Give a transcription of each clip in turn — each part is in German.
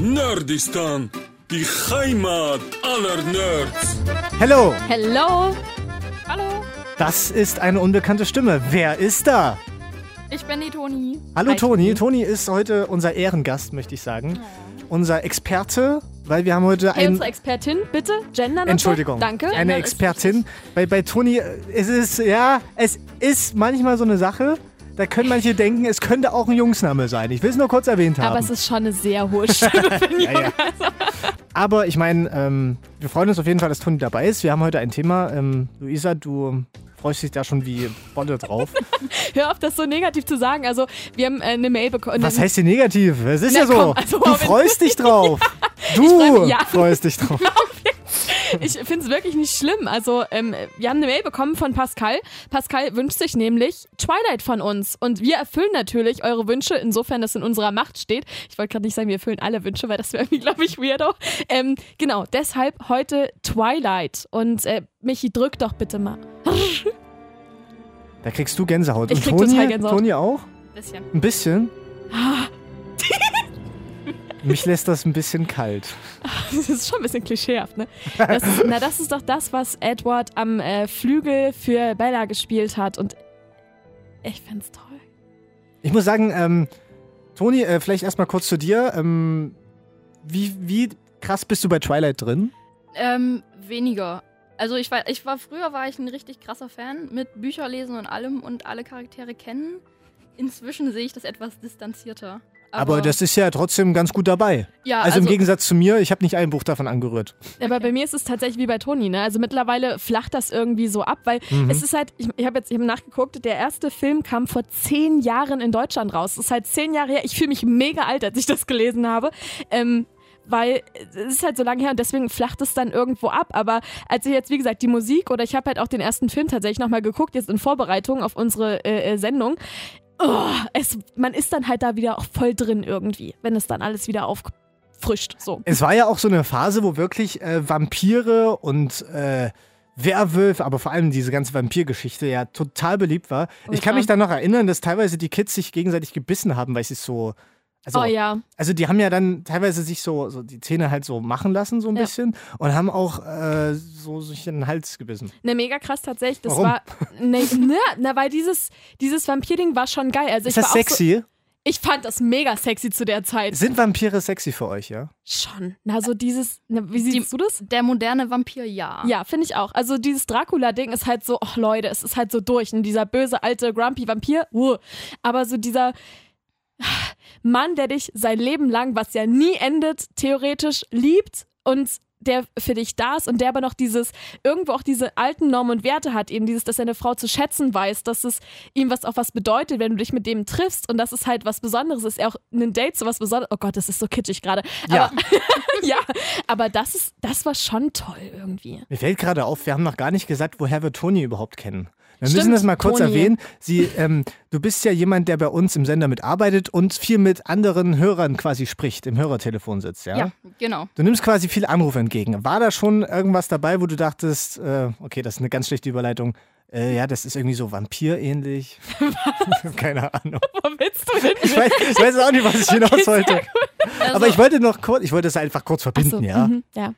Nerdistan, die Heimat aller Nerds. Hello, Hello. Hallo. das ist eine unbekannte Stimme. Wer ist da? Ich bin die Toni. Hallo Hi, Toni. Toni ist heute unser Ehrengast, möchte ich sagen. Unser Experte, weil wir haben heute Hey, unsere Expertin, bitte. Gender Entschuldigung. Danke. Eine Expertin. Bei, bei Toni, äh, es ist, ja, es ist manchmal so eine Sache, da können manche denken, es könnte auch ein Jungsname sein. Ich will es nur kurz erwähnt haben. Aber es ist schon eine sehr hohe Stimme für einen Ja, ja. Jungen. Aber ich meine, ähm, wir freuen uns auf jeden Fall, dass Toni dabei ist. Wir haben heute ein Thema. Ähm, Luisa, du freust dich da schon wie Bolle drauf. Hör auf, das so negativ zu sagen. Also, wir haben äh, eine Mail bekommen. Was heißt hier negativ? Es ist Na ja so. komm, also, du freust dich drauf. Du freu mich, ja. freust dich drauf. Ich finde es wirklich nicht schlimm. Also, ähm, wir haben eine Mail bekommen von Pascal. Pascal wünscht sich nämlich Twilight von uns. Und wir erfüllen natürlich eure Wünsche, insofern das in unserer Macht steht. Ich wollte gerade nicht sagen, wir erfüllen alle Wünsche, weil das wäre irgendwie, glaube ich, weirdo. Ähm, genau, deshalb heute Twilight. Und äh, Michi, drück doch bitte mal. Da kriegst du Gänsehaut. Ich Und krieg Toni, total Gänsehaut. Toni auch? Bisschen. Ein bisschen? Mich lässt das ein bisschen kalt. Das ist schon ein bisschen klischeehaft, ne? Das ist, na, das ist doch das, was Edward am äh, Flügel für Bella gespielt hat. Und ich find's toll. Ich muss sagen, ähm, Toni, äh, vielleicht erstmal kurz zu dir. Ähm, wie, wie krass bist du bei Twilight drin? Ähm, weniger. Also ich war, ich war früher war ich ein richtig krasser Fan mit Bücherlesen und allem und alle Charaktere kennen. Inzwischen sehe ich das etwas distanzierter. Aber, das ist ja trotzdem ganz gut dabei. ja, Also, im Gegensatz zu mir, ich habe nicht ein Buch davon angerührt. Aber bei mir ist es tatsächlich wie bei Toni, ne? Also mittlerweile flacht das irgendwie so ab, weil Mhm. es ist halt, ich, ich habe jetzt eben nachgeguckt, der erste Film kam vor zehn Jahren in Deutschland raus. Das ist halt zehn Jahre her. Ich fühle mich mega alt, als ich das gelesen habe. Ähm, weil es ist halt so lange her und deswegen flacht es dann irgendwo ab. Aber als ich jetzt, wie gesagt, die Musik oder ich habe halt auch den ersten Film tatsächlich nochmal geguckt, jetzt in Vorbereitung auf unsere äh, äh, Sendung. Oh, es, man ist dann halt da wieder auch voll drin irgendwie, wenn es dann alles wieder auffrischt. So. Es war ja auch so eine Phase, wo wirklich äh, Vampire und äh, Werwölfe, aber vor allem diese ganze Vampirgeschichte ja total beliebt war. Ich kann mich da noch erinnern, dass teilweise die Kids sich gegenseitig gebissen haben, weil sie es so. Also, oh ja. also die haben ja dann teilweise sich so, so die Zähne halt so machen lassen, so ein Ja. bisschen, und haben auch äh, so sich in den Hals gebissen. Ne, mega krass tatsächlich. Das Warum? war. Ne, ne, na, weil dieses, dieses Vampir-Ding war schon geil. Also Ist ich das war Auch so, sexy? ich fand das mega sexy zu der Zeit. Sind Vampire sexy für euch, ja? Schon. Na, so dieses. Na, wie siehst du das? der moderne Vampir, ja. Ja, finde ich auch. Also dieses Dracula-Ding ist halt so, ach Leute, es ist halt so durch. Und dieser böse alte Grumpy Vampir, uh. aber so dieser Mann, der dich sein Leben lang, was ja nie endet, theoretisch liebt und der für dich da ist und der aber noch dieses, irgendwo auch diese alten Normen und Werte hat, eben dieses, dass er eine Frau zu schätzen weiß, dass es ihm was auch was bedeutet, wenn du dich mit dem triffst und dass es halt was Besonderes ist, er auch ein Date so was Besonderes, oh Gott, das ist so kitschig gerade, Ja. aber ja, aber das ist, das war schon toll irgendwie. Mir fällt gerade auf, wir haben noch gar nicht gesagt, woher wir Toni überhaupt kennen. Wir Stimmt, müssen das mal kurz Toni. erwähnen. Sie, ähm, du bist ja jemand, der bei uns im Sender mitarbeitet und viel mit anderen Hörern quasi spricht, im Hörertelefon sitzt, ja? Ja, genau. Du nimmst quasi viel Anrufe entgegen. War da schon irgendwas dabei, wo du dachtest, äh, okay, das ist eine ganz schlechte Überleitung, äh, ja, das ist irgendwie so vampirähnlich? Keine Ahnung. Wo willst du denn? Ich weiß, ich weiß auch nicht, was ich hinaus wollte. Also, Aber ich wollte noch kurz, ich wollte es einfach kurz verbinden, Achso, ja. mhm, ja.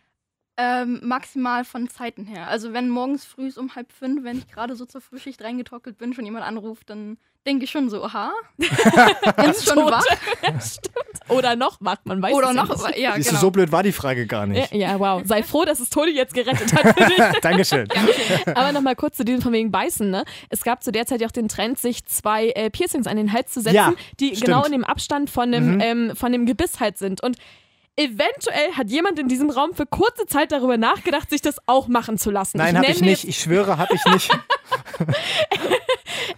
Ähm, maximal von Zeiten her. Also wenn morgens früh um halb fünf, wenn ich gerade so zur Frühschicht reingetockelt bin, schon jemand anruft, dann denke ich schon so, aha, ist schon Tot. wach. Oder noch macht, man weiß Oder es ja noch, nicht. ja, genau. so blöd war die Frage gar Ja, nicht. ja, wow. Sei froh, dass es Toni jetzt gerettet hat für dich. Dankeschön. Aber nochmal kurz zu diesem von wegen Beißen, ne? Es gab zu der Zeit ja auch den Trend, sich zwei äh, Piercings an den Hals zu setzen, Ja, die stimmt. genau in dem Abstand von dem, Mhm. ähm, von dem Gebiss halt sind. Und eventuell hat jemand in diesem Raum für kurze Zeit darüber nachgedacht, sich das auch machen zu lassen. Nein, habe ich nicht. Ich schwöre, habe ich nicht.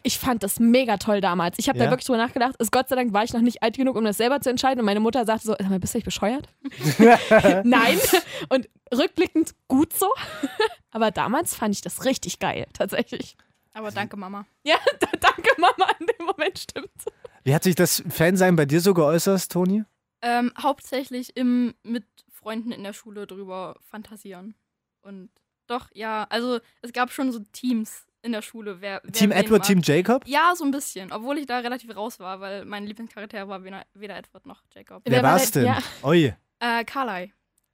Ich fand das mega toll damals. Ich habe Ja? da wirklich drüber nachgedacht. Ist Gott sei Dank war ich noch nicht alt genug, um das selber zu entscheiden. Und meine Mutter sagte so: Sag mal, bist du nicht bescheuert? Nein. Und rückblickend gut so. Aber damals fand ich das richtig geil, tatsächlich. Aber danke, Mama. Ja, da, danke Mama, in dem Moment stimmt. Wie hat sich das Fansein bei dir so geäußert, Toni? Ähm, hauptsächlich im mit Freunden in der Schule drüber fantasieren. Und doch, ja, also es gab schon so Teams in der Schule. Wer, wer Team Edward, mag. Team Jacob? Ja, so ein bisschen. Obwohl ich da relativ raus war, weil mein Lieblingscharakter war weder, weder Edward noch Jacob. Wer war war's denn- denn? ja. Oi. Äh, Carly.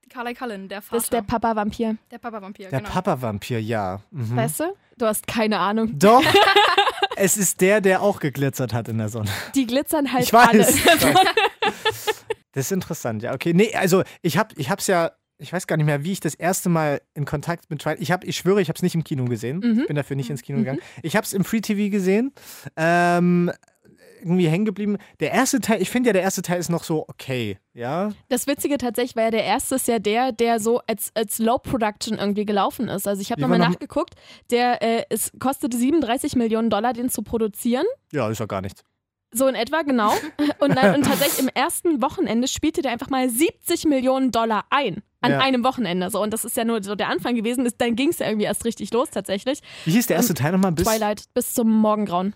Carly Cullen, der Vater. Das ist der Papa-Vampir. der Papa-Vampir, Der genau. Papa-Vampir, ja. Mhm. Weißt du? Du hast keine Ahnung. Doch. es ist der, der auch geglitzert hat in der Sonne. Die glitzern halt Ich weiß. alle. Das ist interessant, ja. Okay, nee, also ich habe ich hab's ja, ich weiß gar nicht mehr, wie ich das erste Mal in Kontakt mit Twilight, ich habe, ich schwöre, ich habe es nicht im Kino gesehen. Mhm. Ich bin dafür nicht ins Kino gegangen. Ich habe es im Free TV gesehen. Ähm, irgendwie hängen geblieben. Der erste Teil, ich finde ja, der erste Teil ist noch so okay, ja. Das Witzige tatsächlich war ja, der erste ist ja der, der so als, als Low Production irgendwie gelaufen ist. Also ich habe nochmal noch- nachgeguckt, der, äh, es kostete 37 Millionen Dollar, den zu produzieren. Ja, ist ja gar nichts. So in etwa, genau. Und, dann, und tatsächlich im ersten Wochenende spielte der einfach mal 70 Millionen Dollar ein. An Ja. einem Wochenende. So. Und das ist ja nur so der Anfang gewesen. Ist, dann ging es ja irgendwie erst richtig los tatsächlich. Wie hieß der erste Teil nochmal? Bis, Twilight bis zum Morgengrauen.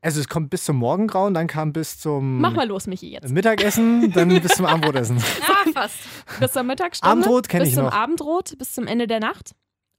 also es kommt bis zum Morgengrauen, dann kam bis zum Mach mal los, Michi, jetzt. Mittagessen, dann bis zum Abendbrotessen. Ah, fast. Bis zur Mittagsstunde. Abendrot kenn Bis ich zum noch. Abendrot, bis zum Ende der Nacht.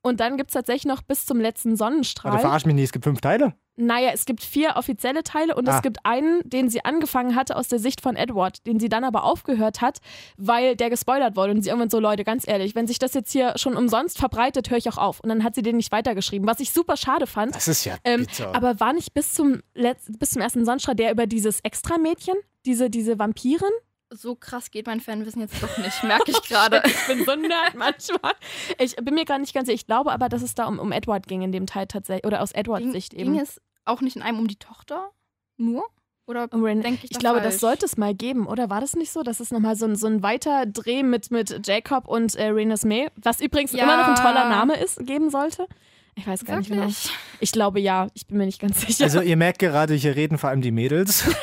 Und dann gibt es tatsächlich noch bis zum letzten Warte, Sonnenstrahl. verarsch mich nicht, es gibt fünf Teile. Naja, es gibt vier offizielle Teile und Ah. es gibt einen, den sie angefangen hatte aus der Sicht von Edward, den sie dann aber aufgehört hat, weil der gespoilert wurde. Und sie irgendwann so, Leute, ganz ehrlich, wenn sich das jetzt hier schon umsonst verbreitet, höre ich auch auf. Und dann hat sie den nicht weitergeschrieben, was ich super schade fand. Das ist ja Ähm, bitter. aber war nicht bis zum, Letz bis zum ersten Sonnenstrahl der über dieses Extra-Mädchen, diese, diese Vampirin? So krass geht mein Fanwissen jetzt doch nicht, merke ich gerade. Ich bin so Nerd manchmal. Ich bin mir gar nicht ganz sicher. Ich glaube aber, dass es da um, um Edward ging in dem Teil tatsächlich. Oder aus Edwards Ging, Sicht eben. ging es auch nicht in einem um die Tochter? Nur? Oder Um Ren- denke ich Ich glaube, falsch? das sollte es mal geben, oder? War das nicht so? Dass es nochmal so ein, so ein weiter Dreh mit, mit Jacob und äh, Renes May, was übrigens Ja. immer noch ein toller Name ist, geben sollte? Ich weiß gar nicht genau. Wirklich? Ich glaube ja, ich bin mir nicht ganz sicher. Also ihr merkt gerade, hier reden vor allem die Mädels.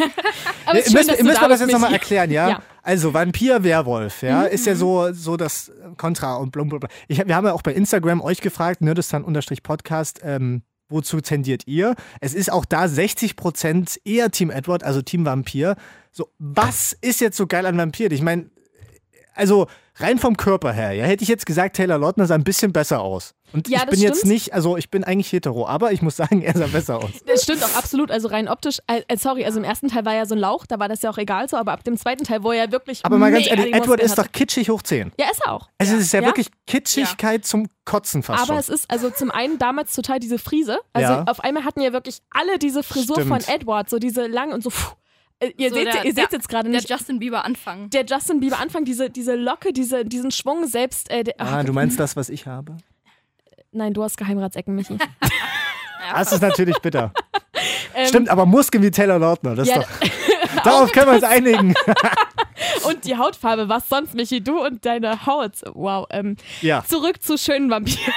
Aber es ist schön, müssen dass müssen du wir da das jetzt nochmal erklären, ja? Ja. Mhm, Also Vampir, Werwolf, ja, ist ja so, so das Kontra und blum. Ich, wir haben ja auch bei Instagram euch gefragt, nerdistan-podcast, ähm, wozu tendiert ihr? Es ist auch da 60% eher Team Edward, also Team Vampir. So, was ist jetzt so geil an Vampir? Ich meine, also rein vom Körper her, ja, hätte ich jetzt gesagt, Taylor Lautner sah ein bisschen besser aus. Und Ja, ich bin jetzt stimmt. nicht, also ich bin eigentlich hetero, aber ich muss sagen, er sah besser aus. Das stimmt auch absolut, also rein optisch. Äh, äh, sorry, also im ersten Teil war ja so ein Lauch, da war das ja auch egal so, aber ab dem zweiten Teil, wo er ja wirklich. Aber mal ganz ehrlich, Edward ist doch kitschig hoch 10. Ja, ist er auch. Also es ist ja, Ja? wirklich Kitschigkeit zum Kotzen fast Aber schon. es ist also zum einen damals total diese Frise. Also Ja. auf einmal hatten ja wirklich alle diese Frisur Stimmt. von Edward, so diese lang und so. Pfuh. Äh, Ihr So seht der- ihr der- jetzt gerade Der nicht. Justin Bieber Anfang. Der Justin Bieber Anfang, diese, diese Locke, diese, diesen Schwung selbst. Äh, der, ah, ach, du meinst das, was ich habe? Nein, du hast Geheimratsecken, Michi. Das ist natürlich bitter. Ähm, Stimmt, aber Muskeln wie Taylor Lautner, das Ja, ist doch. Darauf können wir uns einigen. Und die Hautfarbe, was sonst, Michi? Du und deine Haut. Wow. Ähm, ja. Zurück zu schönen Vampiren.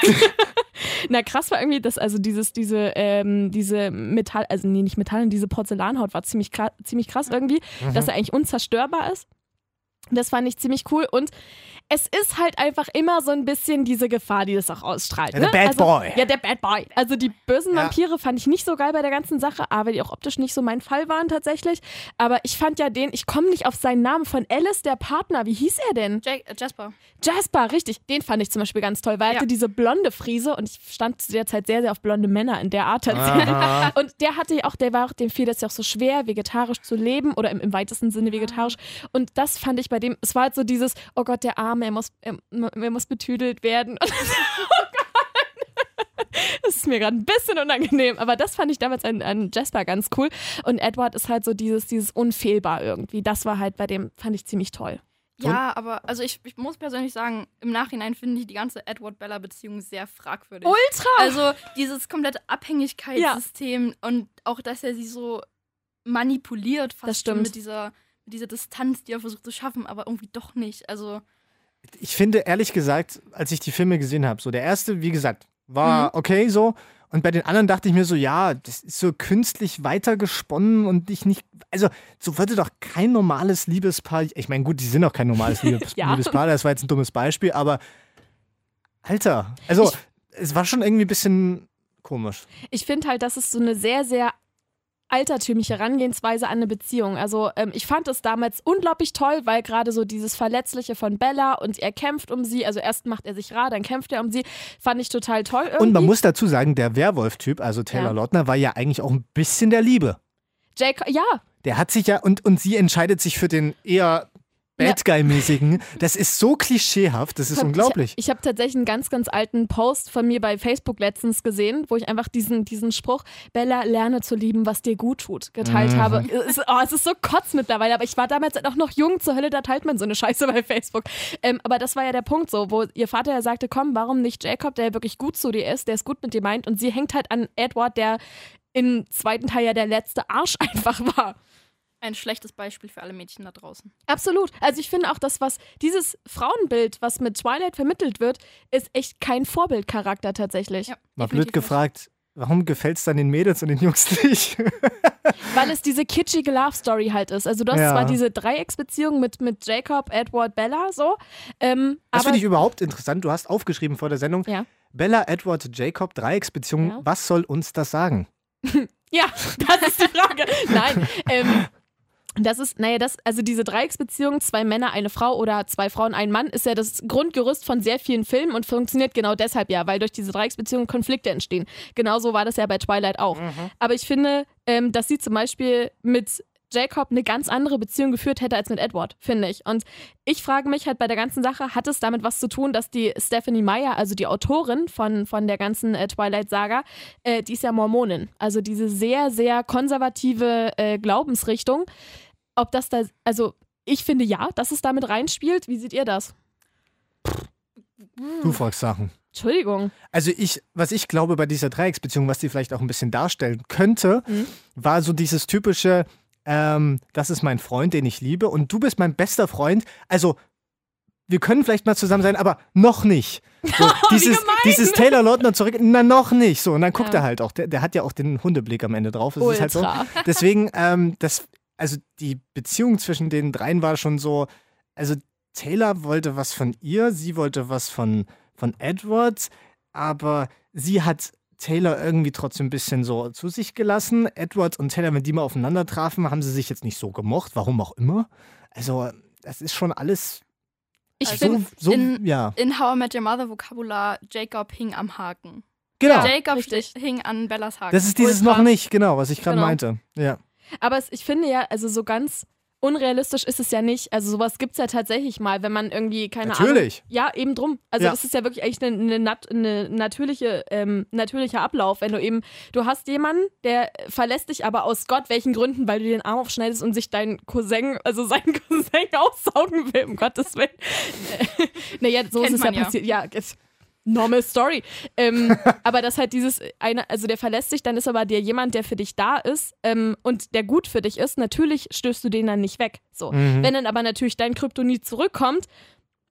Na krass war irgendwie, dass also dieses, diese, ähm, diese Metall, also nee, nicht Metall, diese Porzellanhaut war ziemlich krass, ziemlich krass irgendwie, Mhm. dass er eigentlich unzerstörbar ist. Das fand ich ziemlich cool und es ist halt einfach immer so ein bisschen diese Gefahr, die das auch ausstrahlt. Ja, ne? der Bad also, Boy. Ja, der Bad Boy. Also die bösen Ja. Vampire fand ich nicht so geil bei der ganzen Sache, aber die auch optisch nicht so mein Fall waren tatsächlich. Aber ich fand ja den, ich komme nicht auf seinen Namen von Alice, der Partner. Wie hieß er denn? Jake, äh, Jasper. Jasper, richtig. Den fand ich zum Beispiel ganz toll, weil er Ja. hatte diese blonde Frise und ich stand zu der Zeit sehr, sehr auf blonde Männer in der Art tatsächlich. Aha. Und der hatte ja auch, der war auch, dem fiel das ja auch so schwer, vegetarisch zu leben oder im, im weitesten Sinne vegetarisch. Und das fand ich bei dem, es war halt so dieses, oh Gott, der Arme, er muss, er, er muss betüdelt werden. Und oh Gott. Das ist mir gerade ein bisschen unangenehm, aber das fand ich damals an, an Jasper ganz cool. Und Edward ist halt so dieses, dieses unfehlbar irgendwie. Das war halt bei dem, fand ich ziemlich toll. Ja, aber also ich, ich muss persönlich sagen, im Nachhinein finde ich die ganze Edward-Bella-Beziehung sehr fragwürdig. Ultra! Also dieses komplette Abhängigkeitssystem und auch, dass er sie so manipuliert fast mit dieser, mit dieser Distanz, die er versucht zu schaffen, aber irgendwie doch nicht. Also Ich finde, ehrlich gesagt, als ich die Filme gesehen habe, so der erste, wie gesagt, war Mhm. okay so. Und bei den anderen dachte ich mir so, ja, das ist so künstlich weitergesponnen und ich nicht. Also, so würde doch kein normales Liebespaar. Ich meine, gut, die sind auch kein normales Liebes Ja. Liebespaar, das war jetzt ein dummes Beispiel, aber Alter, also Ich- es war schon irgendwie ein bisschen komisch. ich finde halt, das ist so eine sehr, sehr altertümliche Herangehensweise an eine Beziehung. Also ähm, ich fand es damals unglaublich toll, weil gerade so dieses Verletzliche von Bella und er kämpft um sie, also erst macht er sich rar, dann kämpft er um sie, fand ich total toll irgendwie. Und man muss dazu sagen, der Werwolf-Typ, also Taylor Ja. Lautner, war ja eigentlich auch ein bisschen der Liebe. Jacob, ja, Der hat sich ja, und, und sie entscheidet sich für den eher Bad Guy-mäßigen. Das ist so klischeehaft, das ist Hab- unglaublich. Ich, ich habe tatsächlich einen ganz, ganz alten Post von mir bei Facebook letztens gesehen, wo ich einfach diesen, diesen Spruch, Bella, lerne zu lieben, was dir gut tut, geteilt Mhm. habe. Es, ist- oh, es ist so kotz mittlerweile, aber ich war damals halt auch noch jung zur Hölle, da teilt man so eine Scheiße bei Facebook. Ähm, aber das war ja der Punkt so, wo ihr Vater ja sagte, komm, warum nicht Jacob, der wirklich gut zu dir ist, der es gut mit dir meint und sie hängt halt an Edward, der im zweiten Teil ja der letzte Arsch einfach war. Ein schlechtes Beispiel für alle Mädchen da draußen. Absolut. Also ich finde auch, das, was dieses Frauenbild, was mit Twilight vermittelt wird, ist echt kein Vorbildcharakter tatsächlich. Ja, Mal blöd gefragt, warum gefällt es dann den Mädels und den Jungs nicht? Weil es diese kitschige Love Story halt ist. Also du hast Ja. zwar diese Dreiecksbeziehung mit, mit Jacob, Edward, Bella so. Ähm, Das finde ich überhaupt interessant. Du hast aufgeschrieben vor der Sendung, Ja. Bella, Edward, Jacob, Dreiecksbeziehung. Ja. Was soll uns das sagen? Ja, das ist die Frage. Nein. Ähm, das ist, naja, das, also diese Dreiecksbeziehung, zwei Männer, eine Frau oder zwei Frauen, ein Mann, ist ja das Grundgerüst von sehr vielen Filmen und funktioniert genau deshalb ja, weil durch diese Dreiecksbeziehung Konflikte entstehen. Genauso war das ja bei Twilight auch. Aber ich finde, ähm, dass sie zum Beispiel mit Jacob eine ganz andere Beziehung geführt hätte als mit Edward, finde ich. Und ich frage mich halt bei der ganzen Sache, hat es damit was zu tun, dass die Stephanie Meyer, also die Autorin von, von der ganzen äh, Twilight-Saga, äh, die ist ja Mormonin. Also diese sehr, sehr konservative äh, Glaubensrichtung. Ob das da, also ich finde ja, dass es damit reinspielt. Wie seht ihr das? Du fragst Sachen. Entschuldigung. Also ich, was ich glaube bei dieser Dreiecksbeziehung, was die vielleicht auch ein bisschen darstellen könnte, Mhm. war so dieses typische, ähm, das ist mein Freund, den ich liebe und du bist mein bester Freund. Also wir können vielleicht mal zusammen sein, aber noch nicht. So, dieses, dieses Taylor Lautner zurück, na noch nicht. So, und dann guckt Ja. er halt auch. Der, der hat ja auch den Hundeblick am Ende drauf. Das ist halt so. Ultra. Deswegen, ähm, das, also die Beziehung zwischen den dreien war schon so, also Taylor wollte was von ihr, sie wollte was von, von Edward, aber sie hat Taylor irgendwie trotzdem ein bisschen so zu sich gelassen. Edward und Taylor, wenn die mal aufeinander trafen, haben sie sich jetzt nicht so gemocht, warum auch immer. Also, das ist schon alles Ich Also, finde, so, so in- ja. In How I Met Your Mother Vokabular, Jacob hing am Haken. Genau. Jacob richtig. hing an Bellas Haken. Das ist dieses Ultra. noch nicht, genau, was ich gerade Genau. meinte. Ja. Aber es, ich finde ja, also so ganz unrealistisch ist es ja nicht. Also sowas gibt es ja tatsächlich mal, wenn man irgendwie, keine Natürlich. Ahnung. Ja, eben drum. Also Ja. das ist ja wirklich eigentlich eine, eine, nat, eine natürliche, ähm, natürlicher Ablauf, wenn du eben, du hast jemanden, der verlässt dich aber aus Gott welchen Gründen, weil du den Arm aufschneidest und sich dein Cousin, also sein Cousin aussaugen will, um Gottes Willen. naja, so Kennt ist es ja ja. passiert. Ja, ist normal story. Ähm, aber das halt dieses eine, also der verlässt sich, dann ist aber der jemand, der für dich da ist ähm, und der gut für dich ist, natürlich stößt du den dann nicht weg. So. Mhm. Wenn dann aber natürlich dein Kryptonit zurückkommt,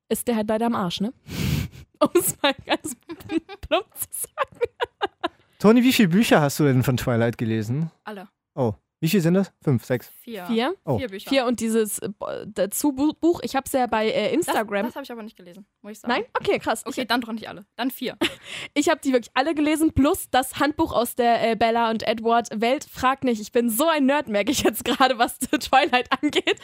ist der halt leider am Arsch, ne? Um es mal ganz plump zu sagen. Toni, wie viele Bücher hast du denn von Twilight gelesen? Alle. Oh, wie viele sind das? Fünf, sechs. Vier. Vier. Oh. Vier Bücher. Vier und dieses äh, dazu Bu- Buch, ich habe es ja bei äh, Das, Instagram. das habe ich aber nicht gelesen, muss ich sagen. Nein? Okay, krass. Okay, dann doch nicht alle. Dann vier. Ich habe die wirklich alle gelesen, plus das Handbuch aus der äh, Bella und Edward Welt. Frag nicht, ich bin so ein Nerd, merke ich jetzt gerade, was Twilight angeht.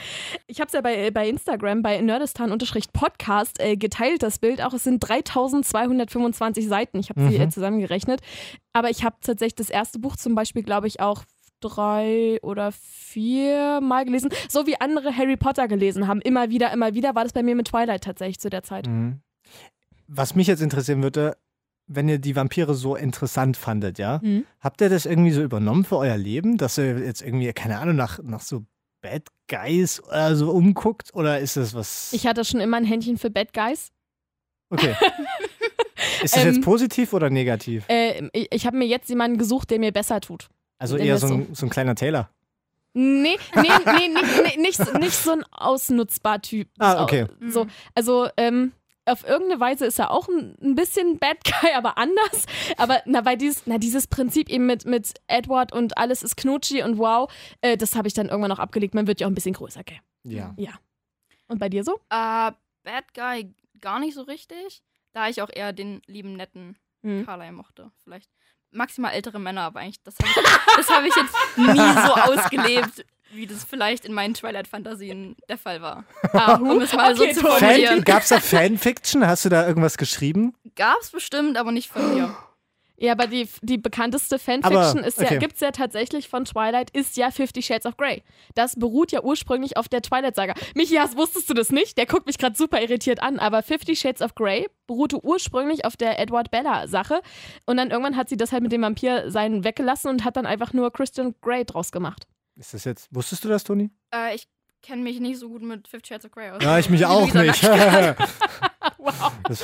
Ich habe es ja bei, äh, bei Instagram, bei nerdistan-podcast äh, geteilt, das Bild auch. Es sind 3225 Seiten, ich habe sie Mhm. äh, zusammengerechnet. Aber ich habe tatsächlich das erste Buch zum Beispiel, glaube ich, auch drei oder vier Mal gelesen. So wie andere Harry Potter gelesen haben. Immer wieder, immer wieder war das bei mir mit Twilight tatsächlich zu der Zeit. Mhm. Was mich jetzt interessieren würde, wenn ihr die Vampire so interessant fandet, ja, Mhm. habt ihr das irgendwie so übernommen für euer Leben, dass ihr jetzt irgendwie, keine Ahnung, nach, nach so Bad Guys oder so umguckt? Oder ist das was. Ich hatte schon immer ein Händchen für Bad Guys. okay. ist das Ähm, jetzt positiv oder negativ? Äh, ich ich habe mir jetzt jemanden gesucht, der mir besser tut. Also eher so ein, so ein kleiner Taylor. Nee, nee, nee, nee, nee nicht, so- nicht so ein ausnutzbar Typ. Ah, okay. So, also, ähm, auf irgendeine Weise ist er auch ein, ein bisschen Bad Guy, aber anders. Aber na, weil dieses, na, dieses Prinzip eben mit, mit Edward und alles ist knutschi und wow, äh, das habe ich dann irgendwann noch abgelegt. Man wird ja auch ein bisschen größer, gell? Ja. Und bei dir so? Äh, Bad Guy gar nicht so richtig. Da ich auch eher den lieben, netten Hm. Carlyle mochte. Vielleicht maximal ältere Männer, aber eigentlich, das habe ich, hab ich jetzt nie so ausgelebt, wie das vielleicht in meinen Twilight-Fantasien der Fall war. Ahu. Um es mal Okay, so zu formulieren. Fan, gab's da Fanfiction? Hast du da irgendwas geschrieben? Gab's bestimmt, aber nicht von mir. Ja, aber die, die bekannteste Fanfiction Aber, ist ja, okay. gibt's ja tatsächlich von Twilight, ist ja Fifty Shades of Grey. Das beruht ja ursprünglich auf der Twilight-Saga. Michias, wusstest du das nicht? Der guckt mich gerade super irritiert an, aber Fifty Shades of Grey beruhte ursprünglich auf der Edward Bella-Sache. Und dann irgendwann hat sie das halt mit dem Vampir sein weggelassen und hat dann einfach nur Christian Grey draus gemacht. Ist das jetzt, wusstest du das, Toni? Äh, ich kenne mich nicht so gut mit Fifty Shades of Grey aus. Ja, ich mich auch nicht. Wow. Das-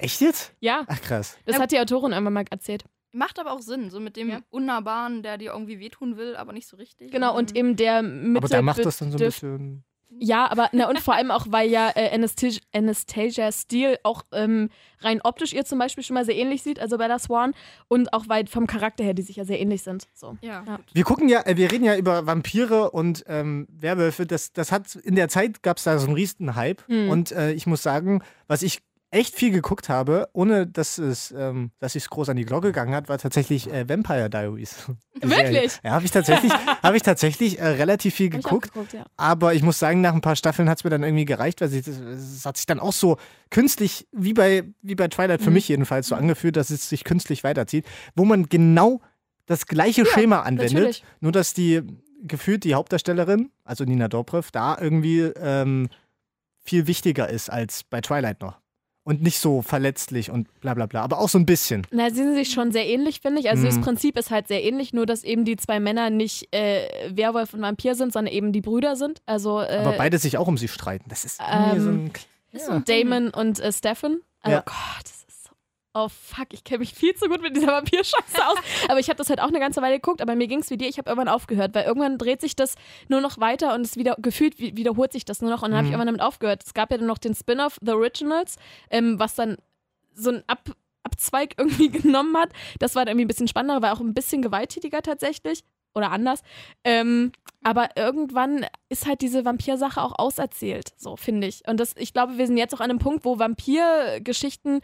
Echt jetzt? Ja, Ach krass. das hat die Autorin irgendwann mal erzählt. Macht aber auch Sinn, so mit dem Ja. Unnahbaren, der dir irgendwie wehtun will, aber nicht so richtig. Genau, und eben der Mitte Aber da macht das dann so ein bisschen. Ja, aber na und vor allem auch, weil ja äh, Anastasia, Anastasia Steele auch ähm, rein optisch ihr zum Beispiel schon mal sehr ähnlich sieht, also Bella Swan, und auch weil vom Charakter her die sich ja sehr ähnlich sind. So. Ja, Ja. Wir gucken ja, äh, wir reden ja über Vampire und ähm, Werwölfe. Das, das hat in der Zeit gab es da so einen riesen Hype. Mhm. Und äh, ich muss sagen, was ich echt viel geguckt habe, ohne dass es, ähm, dass es groß an die Glocke gegangen hat, war tatsächlich äh, Vampire Diaries. Wirklich? Ja, habe ich tatsächlich, habe ich tatsächlich äh, relativ viel Hab ich geguckt. geguckt, ja. Aber ich muss sagen, nach ein paar Staffeln hat es mir dann irgendwie gereicht, weil es hat sich dann auch so künstlich, wie bei, wie bei Twilight für Mhm. mich jedenfalls, so angefühlt, dass es sich künstlich weiterzieht, wo man genau das gleiche Schema anwendet, natürlich. nur dass die gefühlt die Hauptdarstellerin, also Nina Dobrev, da irgendwie ähm, viel wichtiger ist als bei Twilight noch. Und nicht so verletzlich und bla bla bla, aber auch so ein bisschen. Na, sie sind sich schon sehr ähnlich, finde ich. Also Mhm. das Prinzip ist halt sehr ähnlich, nur dass eben die zwei Männer nicht äh, Werwolf und Vampir sind, sondern eben die Brüder sind. Also äh, Aber beide sich auch um sie streiten. Das ist irgendwie so ein. Ist Ja. Damon und äh, Stefan. Also Ja. Gott, das. Oh fuck, ich kenne mich viel zu gut mit dieser Vampirscheiße aus. aber ich habe das halt auch eine ganze Weile geguckt, aber mir ging es wie dir, ich habe irgendwann aufgehört, weil irgendwann dreht sich das nur noch weiter und es wieder gefühlt wie- wiederholt sich das nur noch und dann habe ich Mhm. irgendwann damit aufgehört. Es gab ja dann noch den Spin-off The Originals, ähm, was dann so ein Ab Abzweig irgendwie genommen hat. Das war dann irgendwie ein bisschen spannender, war auch ein bisschen gewalttätiger tatsächlich oder anders. Ähm, aber irgendwann ist halt diese Vampirsache auch auserzählt, so finde ich. Und das, ich glaube, wir sind jetzt auch an einem Punkt, wo Vampirgeschichten,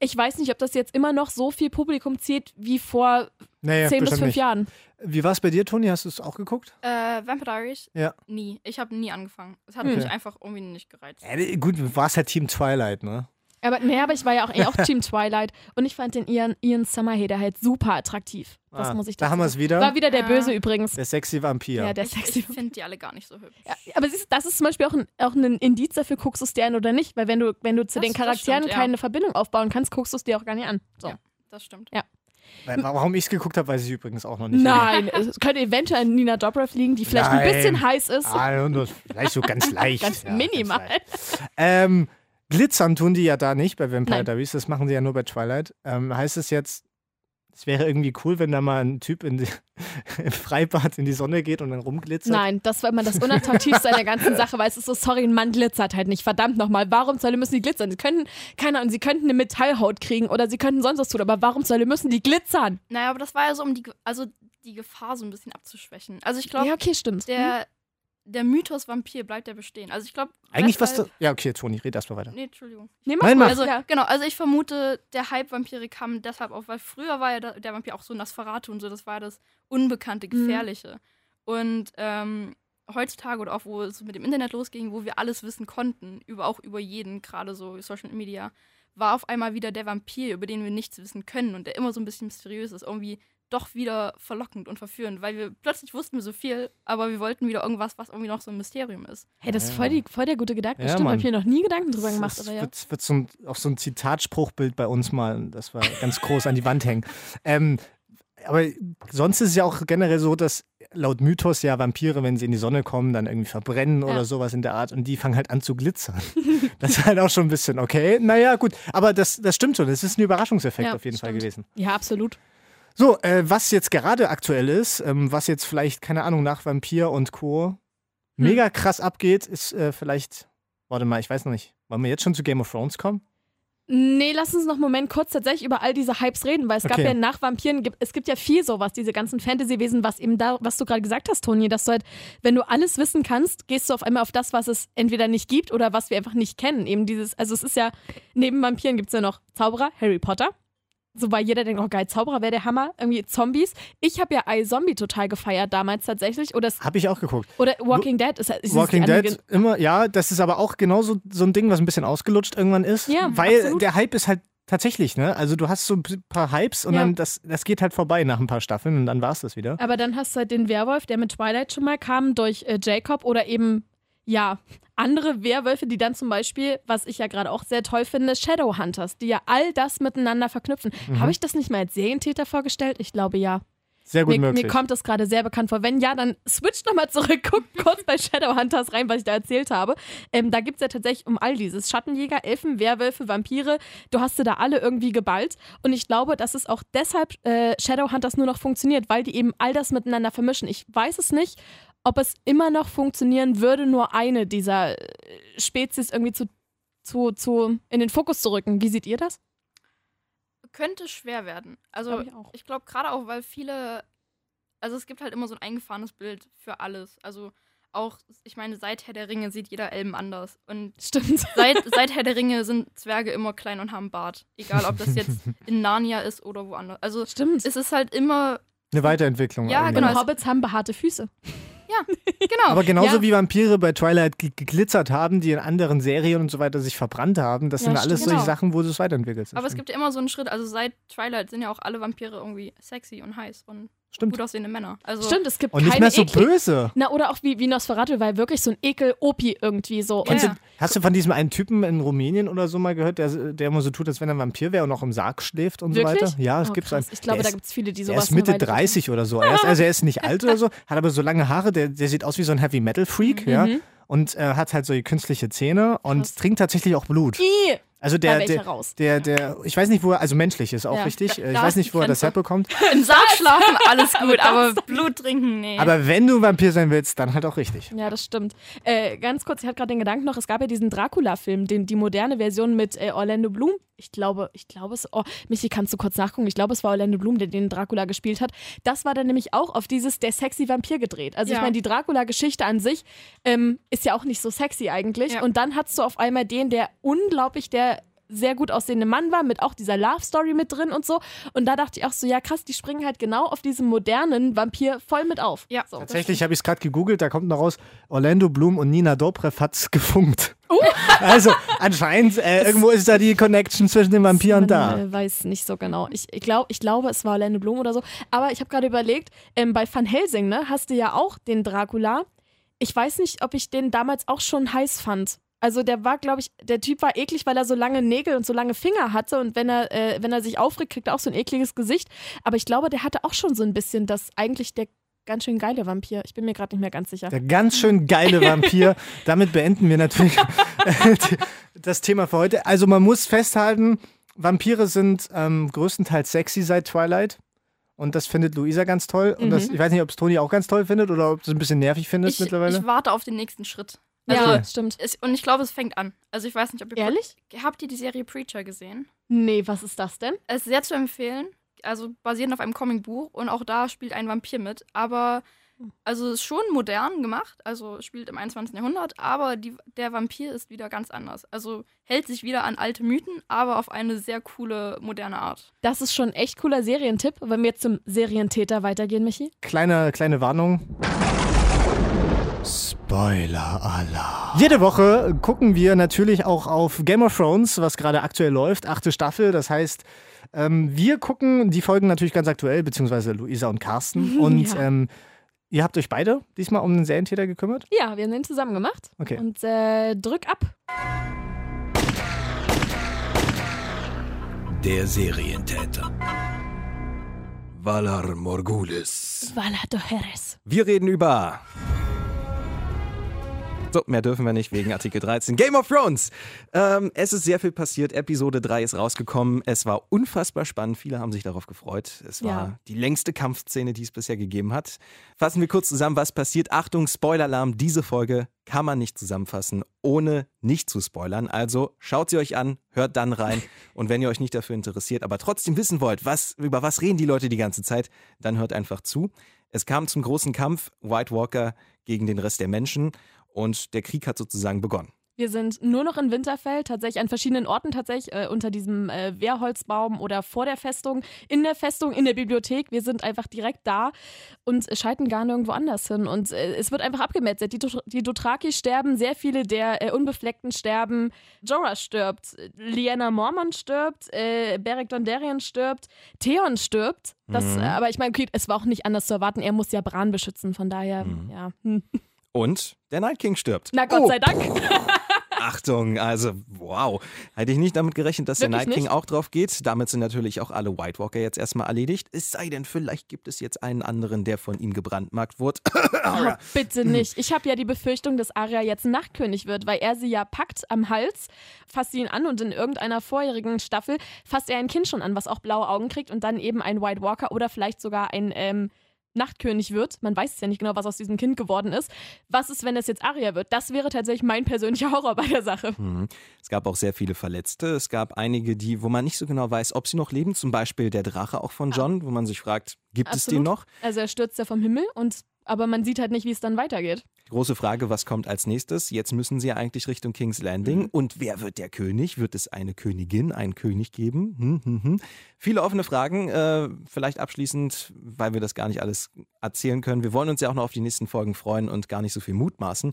ich weiß nicht, ob das jetzt immer noch so viel Publikum zieht wie vor Naja, 10 bis bestimmt 5 nicht. Jahren. Wie war es bei dir, Toni? Hast du es auch geguckt? Äh, Vampire Diaries? Ja. Nie. Ich habe nie angefangen. Es hat Hm. mich einfach irgendwie nicht gereizt. Ja, gut, du warst halt Team Twilight, ne? Aber, nee, aber ich war ja auch, eh auch Team Twilight und ich fand den Ian, Ian Somerhalder halt super attraktiv. Das Ah, muss ich Da haben wir es sagen. wieder. War wieder der Ja. Böse übrigens. Der sexy Vampir. Ja, der sexy. ich finde die alle gar nicht so hübsch. Ja, aber siehst, du, das ist zum Beispiel auch ein, auch ein Indiz dafür, guckst du es dir an oder nicht. Weil wenn du, wenn du zu Das- den Charakteren stimmt, ja. keine Verbindung aufbauen kannst, guckst du es dir auch gar nicht an. So. Ja. Das stimmt. Weil- Warum ich es geguckt habe, weiß ich übrigens auch noch nicht. Nein, es könnte eventuell an Nina Dobrev liegen, die vielleicht Nein. ein bisschen heiß ist. Ah, nur vielleicht so ganz leicht. Ganz ja, minimal. leicht. Ähm, glitzern tun die ja da nicht bei Vampire Nein. Diaries, das machen sie ja nur bei Twilight. Ähm, heißt es jetzt, es wäre irgendwie cool, wenn da mal ein Typ in die, im Freibad in die Sonne geht und dann rumglitzert? Nein, das war immer das Unattraktivste an der ganzen Sache, weil es ist so, sorry, ein Mann glitzert halt nicht. Verdammt nochmal, warum Hölle müssen die glitzern? Sie könnten, keine Ahnung, sie könnten eine Metallhaut kriegen oder sie könnten sonst was tun, aber warum Hölle müssen die glitzern? Naja, aber das war ja so, um die, also die Gefahr so ein bisschen abzuschwächen. Also ich glaube, Ja, okay, stimmt. der, der Mythos Vampir bleibt ja bestehen. Also ich glaube. Eigentlich was da. Ja, okay, Toni, red erst mal weiter. Nee, Entschuldigung. Nee, Nein, mal. mach. Also, ja. genau, also ich vermute, der Hype Vampire kam deshalb auf, weil früher war ja der, Vampir auch so Nosferatu und so, das war das Unbekannte, Mhm. Gefährliche. Und ähm, heutzutage oder auch, wo es mit dem Internet losging, wo wir alles wissen konnten, über, auch über jeden, gerade so Social Media, war auf einmal wieder der Vampir, über den wir nichts wissen können und der immer so ein bisschen mysteriös ist, irgendwie doch wieder verlockend und verführend, weil wir plötzlich wussten wir so viel, aber wir wollten wieder irgendwas, was irgendwie noch so ein Mysterium ist. Hey, das ist voll, die, voll der gute Gedanke. Ja, Stimmt, habe ich mir noch nie Gedanken drüber gemacht. Das Aber ja. wird, wird so ein, auch so ein Zitatspruchbild bei uns mal, das war ganz groß an die Wand hängen. Ähm, aber sonst ist es ja auch generell so, dass laut Mythos ja Vampire, wenn sie in die Sonne kommen, dann irgendwie verbrennen Ja. oder sowas in der Art und die fangen halt an zu glitzern. das ist halt auch schon ein bisschen okay. Naja, gut, aber das, das stimmt schon. Das ist ein Überraschungseffekt Ja, auf jeden Fall stimmt. gewesen. ja, absolut. So, äh, was jetzt gerade aktuell ist, ähm, was jetzt vielleicht, keine Ahnung, nach Vampir und Co. Hm. mega krass abgeht, ist äh, vielleicht, warte mal, ich weiß noch nicht, wollen wir jetzt schon zu Game of Thrones kommen? Nee, lass uns noch einen Moment kurz tatsächlich über all diese Hypes reden, weil es gab Okay. ja nach Vampiren, gibt, es gibt ja viel sowas, diese ganzen Fantasy-Wesen, was eben da, was du gerade gesagt hast, Toni, dass du halt, wenn du alles wissen kannst, gehst du auf einmal auf das, was es entweder nicht gibt oder was wir einfach nicht kennen. Eben dieses, also es ist ja, neben Vampiren gibt es ja noch Zauberer, Harry Potter. So, weil jeder denkt, oh geil, Zauberer wäre der Hammer. Irgendwie Zombies. Ich habe ja iZombie total gefeiert damals tatsächlich. Oder, Habe ich auch geguckt. oder Walking Dead. Ist, ist Walking Dead, immer, ja, das ist aber auch genauso so ein Ding, was ein bisschen ausgelutscht irgendwann ist. Ja, weil absolut. der Hype ist halt tatsächlich, ne? Also du hast so ein paar Hypes und Ja. dann das, das geht halt vorbei nach ein paar Staffeln und dann war es das wieder. Aber dann hast du halt den Werwolf, der mit Twilight schon mal kam, durch äh, Jacob oder eben, ja, andere Werwölfe, die dann zum Beispiel, was ich ja gerade auch sehr toll finde, Shadowhunters, die ja all das miteinander verknüpfen. Mhm. Habe ich das nicht mal als Serientäter vorgestellt? Ich glaube ja. Sehr gut Mir, möglich. mir kommt das gerade sehr bekannt vor. Wenn ja, dann switch nochmal zurück, guck kurz bei Shadowhunters rein, was ich da erzählt habe. Ähm, da gibt es ja tatsächlich um all dieses. Schattenjäger, Elfen, Werwölfe, Vampire. Du hast sie da alle irgendwie geballt. Und ich glaube, dass es auch deshalb äh, Shadowhunters nur noch funktioniert, weil die eben all das miteinander vermischen. Ich weiß es nicht, ob es immer noch funktionieren würde, nur eine dieser äh, Spezies irgendwie zu, zu, zu in den Fokus zu rücken. Wie seht ihr das? Könnte schwer werden. Also Glaub ich ich glaube gerade auch, weil viele, also es gibt halt immer so ein eingefahrenes Bild für alles. Also auch, ich meine, seit Herr der Ringe sieht jeder Elben anders. Und Stimmt. seit, seit Herr der Ringe sind Zwerge immer klein und haben Bart. Egal, ob das jetzt in Narnia ist oder woanders. Also Stimmt. es ist halt immer, Eine Weiterentwicklung. Ja, genau. Hobbits haben behaarte Füße. Genau. Aber genauso Ja. wie Vampire bei Twilight ge- geglitzert haben, die in anderen Serien und so weiter sich verbrannt haben, das Ja, sind alles solche Genau. Sachen, wo du es weiterentwickelst. Aber es stimmt. gibt ja immer so einen Schritt, also seit Twilight sind ja auch alle Vampire irgendwie sexy und heiß und Stimmt. gut aussehende Männer. Also Stimmt, es gibt Und nicht keine mehr so eklig- böse. Na, oder auch wie, wie Nosferatu, weil wirklich so ein Ekel-Opi irgendwie so. Ja, Und ja. Hast du von diesem einen Typen in Rumänien oder so mal gehört, der, der immer so tut, als wenn er ein Vampir wäre und auch im Sarg schläft und Wirklich? so weiter? Ja, es Oh, gibt einen. Ich glaube, der da ist- gibt es viele, die Er sowas ist Mitte eine Weile 30 oder so. Er ist, also er ist nicht alt oder so, hat aber so lange Haare, der, der sieht aus wie so ein Heavy Metal Freak, ja. Mhm. Und äh, hat halt so künstliche Zähne und Krass. trinkt tatsächlich auch Blut. I, Also der, der, raus. der, der, ich weiß nicht, wo er, also menschlich ist auch Ja. richtig. Da- ich da weiß nicht, wo er das herbekommt. im Sarg schlafen, alles gut, aber Blut trinken, nee. Aber wenn du Vampir sein willst, dann halt auch richtig. Ja, das stimmt. Äh, ganz kurz, ich hatte gerade den Gedanken noch, es gab ja diesen Dracula-Film, den, die moderne Version mit äh, Orlando Bloom. Ich glaube, ich glaube es, oh, Michi, kannst du kurz nachgucken? Ich glaube, es war Orlando Bloom, der den Dracula gespielt hat. Das war dann nämlich auch auf dieses Der sexy Vampir gedreht. Also ich Ja. meine, die Dracula-Geschichte an sich ähm, ist ja auch nicht so sexy eigentlich. Ja. Und dann hattest du auf einmal den, der unglaublich der sehr gut aussehende Mann war, mit auch dieser Love-Story mit drin und so. Und da dachte ich auch so, ja krass, die springen halt genau auf diesem modernen Vampir voll mit auf. Ja. so, Tatsächlich habe ich es gerade gegoogelt, da kommt noch raus, Orlando Bloom und Nina Dobrev hat es gefunkt. Also anscheinend, äh, irgendwo ist da die Connection zwischen den Vampiren da. äh, weiß nicht so genau. Ich, ich, glaub, ich glaube, es war Orlando Bloom oder so. Aber ich habe gerade überlegt, ähm, bei Van Helsing ne, hast du ja auch den Dracula. Ich weiß nicht, ob ich den damals auch schon heiß fand. Also der war, glaube ich, der Typ war eklig, weil er so lange Nägel und so lange Finger hatte und wenn er, äh, wenn er sich aufregt, kriegt er auch so ein ekliges Gesicht. Aber ich glaube, der hatte auch schon so ein bisschen das eigentlich der ganz schön geile Vampir. Ich bin mir gerade nicht mehr ganz sicher. Der ganz schön geile Vampir. Damit beenden wir natürlich das Thema für heute. Also man muss festhalten, Vampire sind ähm, größtenteils sexy seit Twilight. Und das findet Luisa ganz toll. Und das, Mhm. ich weiß nicht, ob es Toni auch ganz toll findet oder ob es ein bisschen nervig findet ich, mittlerweile. ich warte auf den nächsten Schritt. ja, Also, stimmt. es, und ich glaube, es fängt an. Also ich weiß nicht, ob ihr Ehrlich? habt ihr die Serie Preacher gesehen? Nee, was ist das denn? Es ist sehr zu empfehlen. Also basierend auf einem Comicbuch und auch da spielt ein Vampir mit. Aber also es ist schon modern gemacht, also es spielt im 21. Jahrhundert, aber die, der Vampir ist wieder ganz anders. Also hält sich wieder an alte Mythen, aber auf eine sehr coole, moderne Art. Das ist schon ein echt cooler Serientipp. Wenn wir jetzt zum Serientäter weitergehen, Michi. Kleine, kleine Warnung. Spoiler-Alarm. Jede Woche gucken wir natürlich auch auf Game of Thrones, was gerade aktuell läuft, achte Staffel. Das heißt, ähm, wir gucken die Folgen natürlich ganz aktuell, beziehungsweise Luisa und Carsten. Und Ja. ähm, ihr habt euch beide diesmal um den Serientäter gekümmert? Ja, wir haben den zusammen gemacht. Okay. Und äh, drück ab. Der Serientäter. Valar Morgulis. Valadoheres. Wir reden über. So, mehr dürfen wir nicht wegen Artikel 13. Game of Thrones! Ähm, es ist sehr viel passiert. Episode 3 ist rausgekommen. Es war unfassbar spannend. Viele haben sich darauf gefreut. Es war Ja. die längste Kampfszene, die es bisher gegeben hat. Fassen wir kurz zusammen, was passiert. Achtung, Spoiler-Alarm. Diese Folge kann man nicht zusammenfassen, ohne nicht zu spoilern. Also schaut sie euch an, hört dann rein. Und wenn ihr euch nicht dafür interessiert, aber trotzdem wissen wollt, was, über was reden die Leute die ganze Zeit, dann hört einfach zu. Es kam zum großen Kampf White Walker gegen den Rest der Menschen und der Krieg hat sozusagen begonnen. Wir sind nur noch in Winterfell, tatsächlich an verschiedenen Orten, tatsächlich äh, unter diesem äh, Wehrholzbaum oder vor der Festung, in der Festung, in der Bibliothek. Wir sind einfach direkt da und schalten gar nirgendwo anders hin. Und äh, es wird einfach abgemetzelt. Die, die Dothraki sterben, sehr viele der äh, Unbefleckten sterben. Jorah stirbt, Lyanna Mormont stirbt, äh, Beric Dondarrion stirbt, Theon stirbt. Das, Mhm. aber ich meine, okay, es war auch nicht anders zu erwarten. Er muss ja Bran beschützen, von daher, Mhm. ja. Und der Night King stirbt. Na Gott Oh, sei Dank. Achtung, also wow. Hätte ich nicht damit gerechnet, dass der Wirklich Night King nicht? auch drauf geht. Damit sind natürlich auch alle White Walker jetzt erstmal erledigt. Es sei denn, vielleicht gibt es jetzt einen anderen, der von ihm gebrandmarkt wurde. Oh, bitte nicht. Ich habe ja die Befürchtung, dass Arya jetzt Nachtkönig wird, weil er sie ja packt am Hals, fasst sie ihn an und in irgendeiner vorherigen Staffel fasst er ein Kind schon an, was auch blaue Augen kriegt und dann eben ein White Walker oder vielleicht sogar ein ähm, Nachtkönig wird. Man weiß es ja nicht genau, was aus diesem Kind geworden ist. Was ist, wenn es jetzt Arya wird? Das wäre tatsächlich mein persönlicher Horror bei der Sache. Mhm. Es gab auch sehr viele Verletzte. Es gab einige, die, wo man nicht so genau weiß, ob sie noch leben. Zum Beispiel der Drache auch von John, wo man sich fragt, gibt es den Absolut. noch? Also er stürzt ja vom Himmel und aber man sieht halt nicht, wie es dann weitergeht. Große Frage, was kommt als nächstes? Jetzt müssen sie ja eigentlich Richtung King's Landing. Mhm. Und wer wird der König? Wird es eine Königin, einen König geben? Hm, hm, hm. Viele offene Fragen. Äh, vielleicht abschließend, weil wir das gar nicht alles erzählen können. Wir wollen uns ja auch noch auf die nächsten Folgen freuen und gar nicht so viel mutmaßen.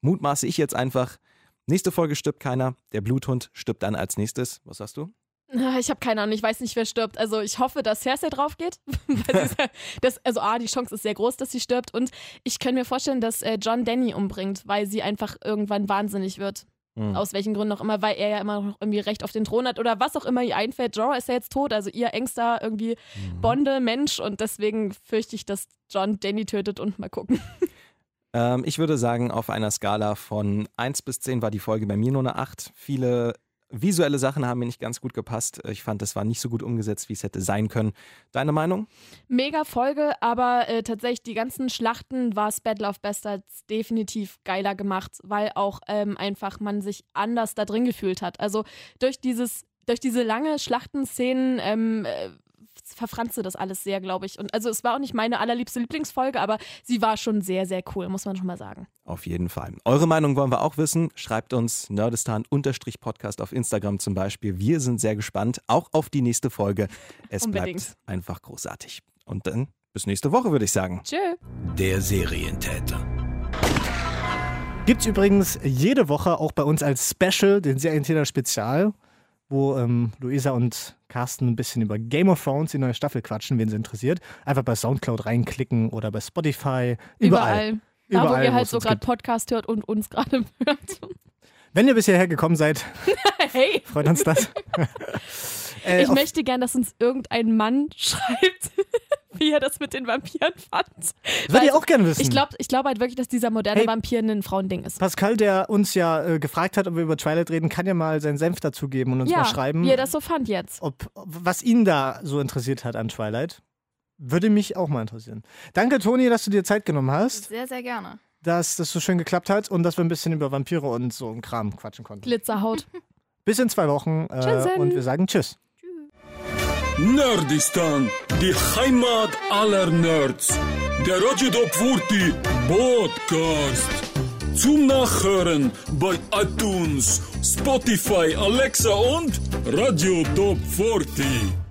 Mutmaße ich jetzt einfach. Nächste Folge stirbt keiner. Der Bluthund stirbt dann als nächstes. Was sagst du? Ah, Ich habe keine Ahnung, ich weiß nicht, wer stirbt. Also ich hoffe, dass Cersei drauf geht. Das, also A, die Chance ist sehr groß, dass sie stirbt. Und ich kann mir vorstellen, dass äh, John Danny umbringt, weil sie einfach irgendwann wahnsinnig wird. Hm. Aus welchen Gründen auch immer, weil er ja immer noch irgendwie Recht auf den Thron hat oder was auch immer ihr einfällt. Jorah ist ja jetzt tot, also ihr engster irgendwie Bonde, Mensch. Und deswegen fürchte ich, dass John Danny tötet und mal gucken. Ähm, ich würde sagen, auf einer Skala von 1 bis 10 war die Folge bei mir nur eine 8. Viele visuelle Sachen haben mir nicht ganz gut gepasst. Ich fand, das war nicht so gut umgesetzt, wie es hätte sein können. Deine Meinung? Mega Folge, aber äh, tatsächlich die ganzen Schlachten war es Battle of Bastards definitiv geiler gemacht, weil auch ähm, einfach man sich anders da drin gefühlt hat. Also durch dieses, durch diese lange Schlachtenszenen ähm, verfranste das alles sehr, glaube ich. Und also es war auch nicht meine allerliebste Lieblingsfolge, aber sie war schon sehr, sehr cool, muss man schon mal sagen. Auf jeden Fall. Eure Meinung wollen wir auch wissen. Schreibt uns nerdistan-podcast auf Instagram zum Beispiel. Wir sind sehr gespannt, auch auf die nächste Folge. Es Unbedingt. bleibt einfach großartig. Und dann bis nächste Woche, würde ich sagen. Tschö. Der Serientäter. Gibt's übrigens jede Woche auch bei uns als Special, den Serientäter Spezial, wo ähm, Luisa und Carsten ein bisschen über Game of Thrones, die neue Staffel quatschen, wen sie interessiert. Einfach bei Soundcloud reinklicken oder bei Spotify. Überall. Da, wo Überall, ihr wo halt es so gerade. Podcast hört und uns gerade hört. Wenn ihr bisher hergekommen seid, Hey, freut uns das. Äh, ich möchte gern, dass uns irgendein Mann schreibt, wie er das mit den Vampiren fand. das würde ich auch gerne wissen. Ich glaube ich glaub halt wirklich, dass dieser moderne Hey. Vampir ein Frauending ist. Pascal, der uns ja äh, gefragt hat, ob wir über Twilight reden, kann ja mal seinen Senf dazugeben und uns ja, mal schreiben, wie er das so fand jetzt. ob, was ihn da so interessiert hat an Twilight. Würde mich auch mal interessieren. Danke, Toni, dass du dir Zeit genommen hast, Sehr, sehr gerne. dass das so schön geklappt hat und dass wir ein bisschen über Vampire und so einen Kram quatschen konnten. Glitzerhaut. Bis in zwei Wochen äh, und wir sagen Tschüss. Nerdistan, die Heimat aller Nerds. Der Roger Top 40 Podcast. Zum Nachhören bei iTunes, Spotify, Alexa und Radio Top 40.